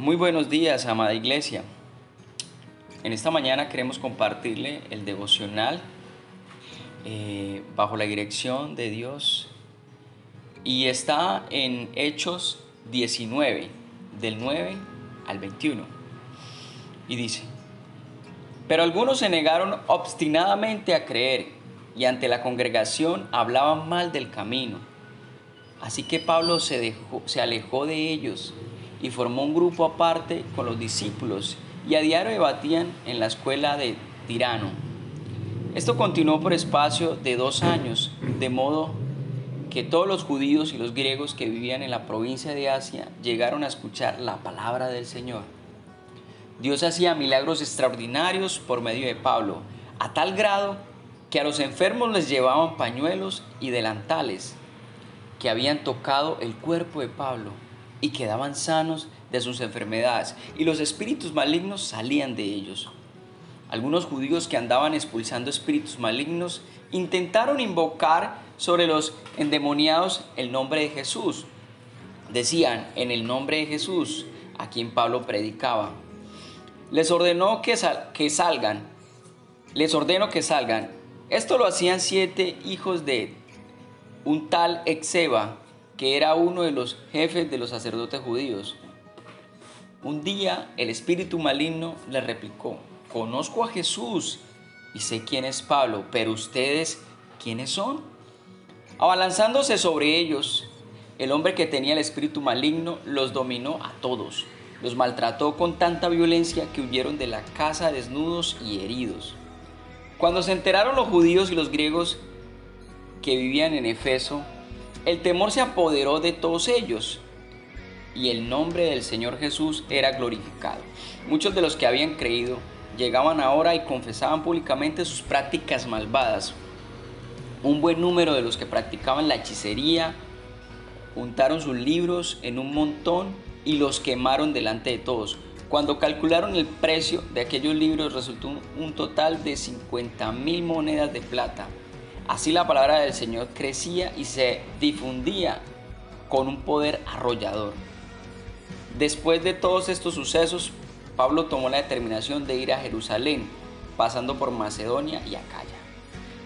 Muy buenos días, amada iglesia. En esta mañana queremos compartirle el devocional eh, bajo la dirección de Dios y está en Hechos 19, del 9 al 21. Y dice, pero algunos se negaron obstinadamente a creer y ante la congregación hablaban mal del camino. Así que Pablo se, dejó, se alejó de ellos y formó un grupo aparte con los discípulos y a diario debatían en la escuela de Tirano. Esto continuó por espacio de dos años, de modo que todos los judíos y los griegos que vivían en la provincia de Asia llegaron a escuchar la palabra del Señor. Dios hacía milagros extraordinarios por medio de Pablo, a tal grado que a los enfermos les llevaban pañuelos y delantales que habían tocado el cuerpo de Pablo y quedaban sanos de sus enfermedades, y los espíritus malignos salían de ellos. Algunos judíos que andaban expulsando espíritus malignos intentaron invocar sobre los endemoniados el nombre de Jesús. Decían, en el nombre de Jesús, a quien Pablo predicaba. Les ordenó que, que salgan. Les ordeno que salgan. Esto lo hacían siete hijos de un tal Exeba, que era uno de los jefes de los sacerdotes judíos. Un día el espíritu maligno le replicó, conozco a Jesús y sé quién es Pablo, pero ustedes, ¿quiénes son? Abalanzándose sobre ellos, el hombre que tenía el espíritu maligno los dominó a todos, los maltrató con tanta violencia que huyeron de la casa desnudos y heridos. Cuando se enteraron los judíos y los griegos que vivían en Efeso, el temor se apoderó de todos ellos y el nombre del Señor Jesús era glorificado. Muchos de los que habían creído llegaban ahora y confesaban públicamente sus prácticas malvadas. Un buen número de los que practicaban la hechicería juntaron sus libros en un montón y los quemaron delante de todos. Cuando calcularon el precio de aquellos libros resultó un total de 50 mil monedas de plata. Así la palabra del Señor crecía y se difundía con un poder arrollador. Después de todos estos sucesos, Pablo tomó la determinación de ir a Jerusalén, pasando por Macedonia y Acaya.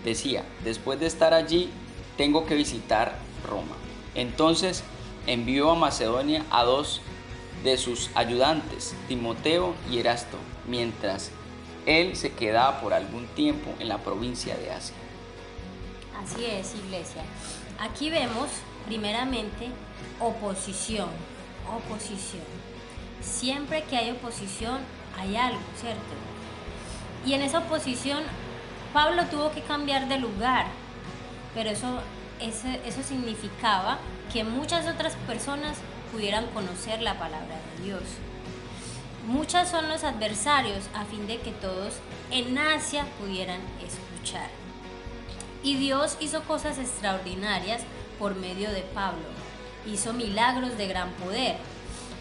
Decía, después de estar allí, tengo que visitar Roma. Entonces envió a Macedonia a dos de sus ayudantes, Timoteo y Erasto, mientras él se quedaba por algún tiempo en la provincia de Asia. Así es, iglesia. Aquí vemos primeramente oposición, oposición. Siempre que hay oposición hay algo, ¿cierto? Y en esa oposición Pablo tuvo que cambiar de lugar, pero eso, eso, significaba que muchas otras personas pudieran conocer la palabra de Dios. Muchas son los adversarios a fin de que todos en Asia pudieran escuchar. Y Dios hizo cosas extraordinarias por medio de Pablo. Hizo milagros de gran poder.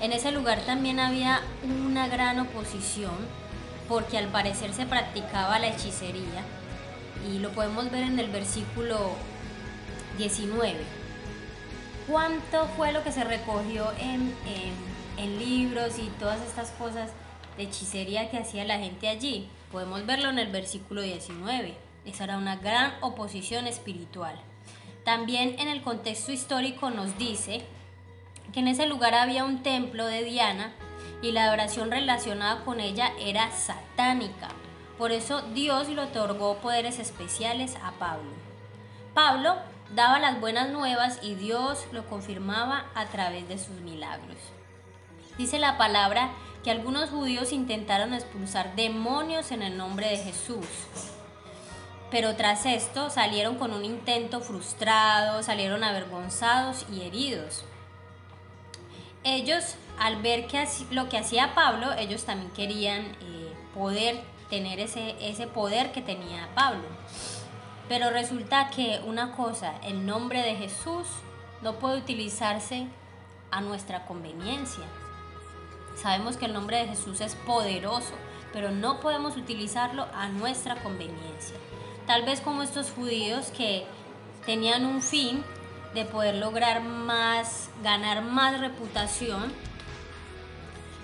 En ese lugar también había una gran oposición porque al parecer se practicaba la hechicería y lo podemos ver en el versículo 19. ¿Cuánto fue lo que se recogió en, libros y todas estas cosas de hechicería que hacía la gente allí? Podemos verlo en el versículo 19. Esa era una gran oposición espiritual. También en el contexto histórico nos dice que en ese lugar había un templo de Diana y la adoración relacionada con ella era satánica. Por eso Dios le otorgó poderes especiales a Pablo. Pablo daba las buenas nuevas y Dios lo confirmaba a través de sus milagros. Dice la palabra que algunos judíos intentaron expulsar demonios en el nombre de Jesús pero tras esto salieron con un intento frustrado, salieron avergonzados y heridos. Ellos, al ver que lo que hacía Pablo, ellos también querían eh, poder tener ese, ese poder que tenía Pablo. Pero resulta que una cosa, el nombre de Jesús no puede utilizarse a nuestra conveniencia. Sabemos que el nombre de Jesús es poderoso, pero no podemos utilizarlo a nuestra conveniencia. Tal vez como estos judíos que tenían un fin de poder lograr más, ganar más reputación,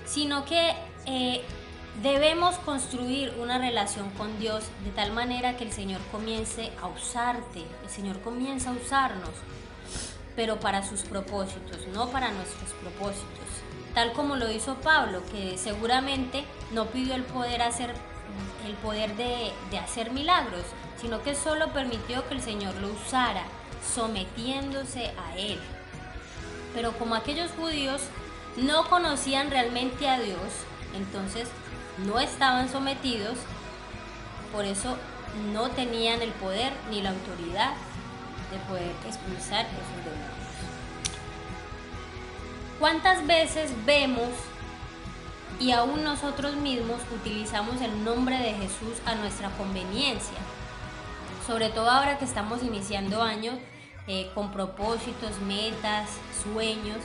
sino que eh, debemos construir una relación con Dios de tal manera que el Señor comience a usarte, el Señor comienza a usarnos, pero para sus propósitos, no para nuestros propósitos. Tal como lo hizo Pablo, que seguramente no pidió el poder hacer el poder de, de hacer milagros, sino que solo permitió que el Señor lo usara, sometiéndose a Él. Pero como aquellos judíos no conocían realmente a Dios, entonces no estaban sometidos, por eso no tenían el poder ni la autoridad de poder expulsar esos demonios. ¿Cuántas veces vemos y aún nosotros mismos utilizamos el nombre de Jesús a nuestra conveniencia? Sobre todo ahora que estamos iniciando años eh, con propósitos, metas, sueños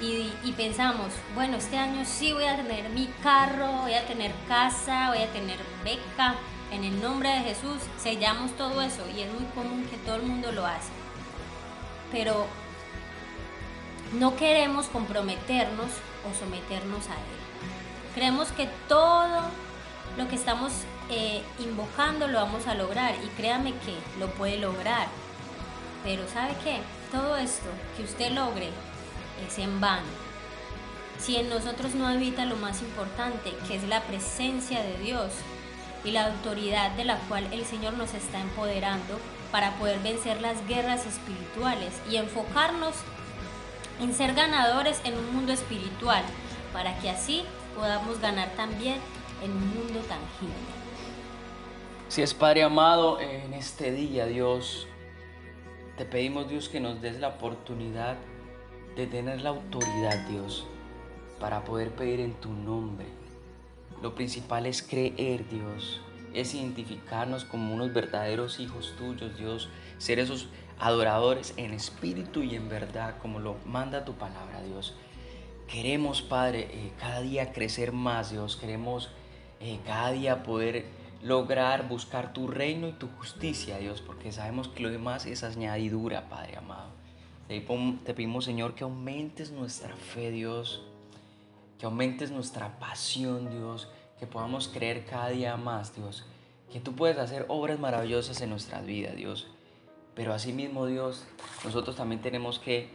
y, pensamos, bueno, este año sí voy a tener mi carro, voy a tener casa, voy a tener beca. En el nombre de Jesús sellamos todo eso y es muy común que todo el mundo lo hace. Pero no queremos comprometernos o someternos a Él. Creemos que todo lo que estamos eh, invocando lo vamos a lograr y créame que lo puede lograr. Pero ¿sabe qué? Todo esto que usted logre es en vano. Si en nosotros no habita lo más importante, que es la presencia de Dios y la autoridad de la cual el Señor nos está empoderando para poder vencer las guerras espirituales y enfocarnos en ser ganadores en un mundo espiritual, para que así podamos ganar también en un mundo tangible. Si es Padre amado, en este día, Dios, te pedimos, Dios, que nos des la oportunidad de tener la autoridad, Dios, para poder pedir en tu nombre. Lo principal es creer, Dios, es identificarnos como unos verdaderos hijos tuyos, Dios, ser esos adoradores en espíritu y en verdad, como lo manda tu palabra, Dios. Queremos, Padre, eh, cada día crecer más, Dios. Queremos eh, cada día poder lograr buscar tu reino y tu justicia, Dios, porque sabemos que lo demás es añadidura, Padre amado. Te pedimos, Señor, que aumentes nuestra fe, Dios, que aumentes nuestra pasión, Dios, que podamos creer cada día más, Dios, que tú puedes hacer obras maravillosas en nuestras vidas, Dios. Pero asimismo, Dios, nosotros también tenemos que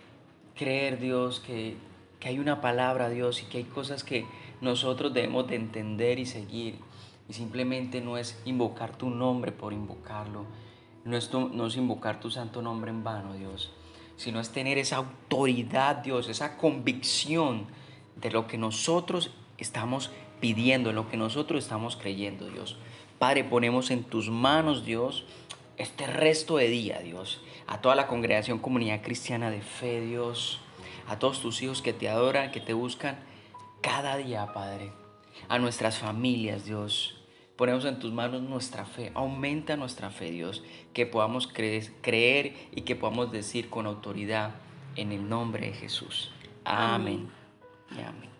creer, Dios, que, que hay una palabra, Dios, y que hay cosas que nosotros debemos de entender y seguir. Y simplemente no es invocar tu nombre por invocarlo, no es, no es invocar tu santo nombre en vano, Dios sino es tener esa autoridad, Dios, esa convicción de lo que nosotros estamos pidiendo, en lo que nosotros estamos creyendo, Dios. Padre, ponemos en tus manos, Dios, este resto de día, Dios, a toda la congregación comunidad cristiana de fe, Dios, a todos tus hijos que te adoran, que te buscan cada día, Padre, a nuestras familias, Dios, Ponemos en tus manos nuestra fe. Aumenta nuestra fe, Dios. Que podamos creer y que podamos decir con autoridad en el nombre de Jesús. Amén. amén.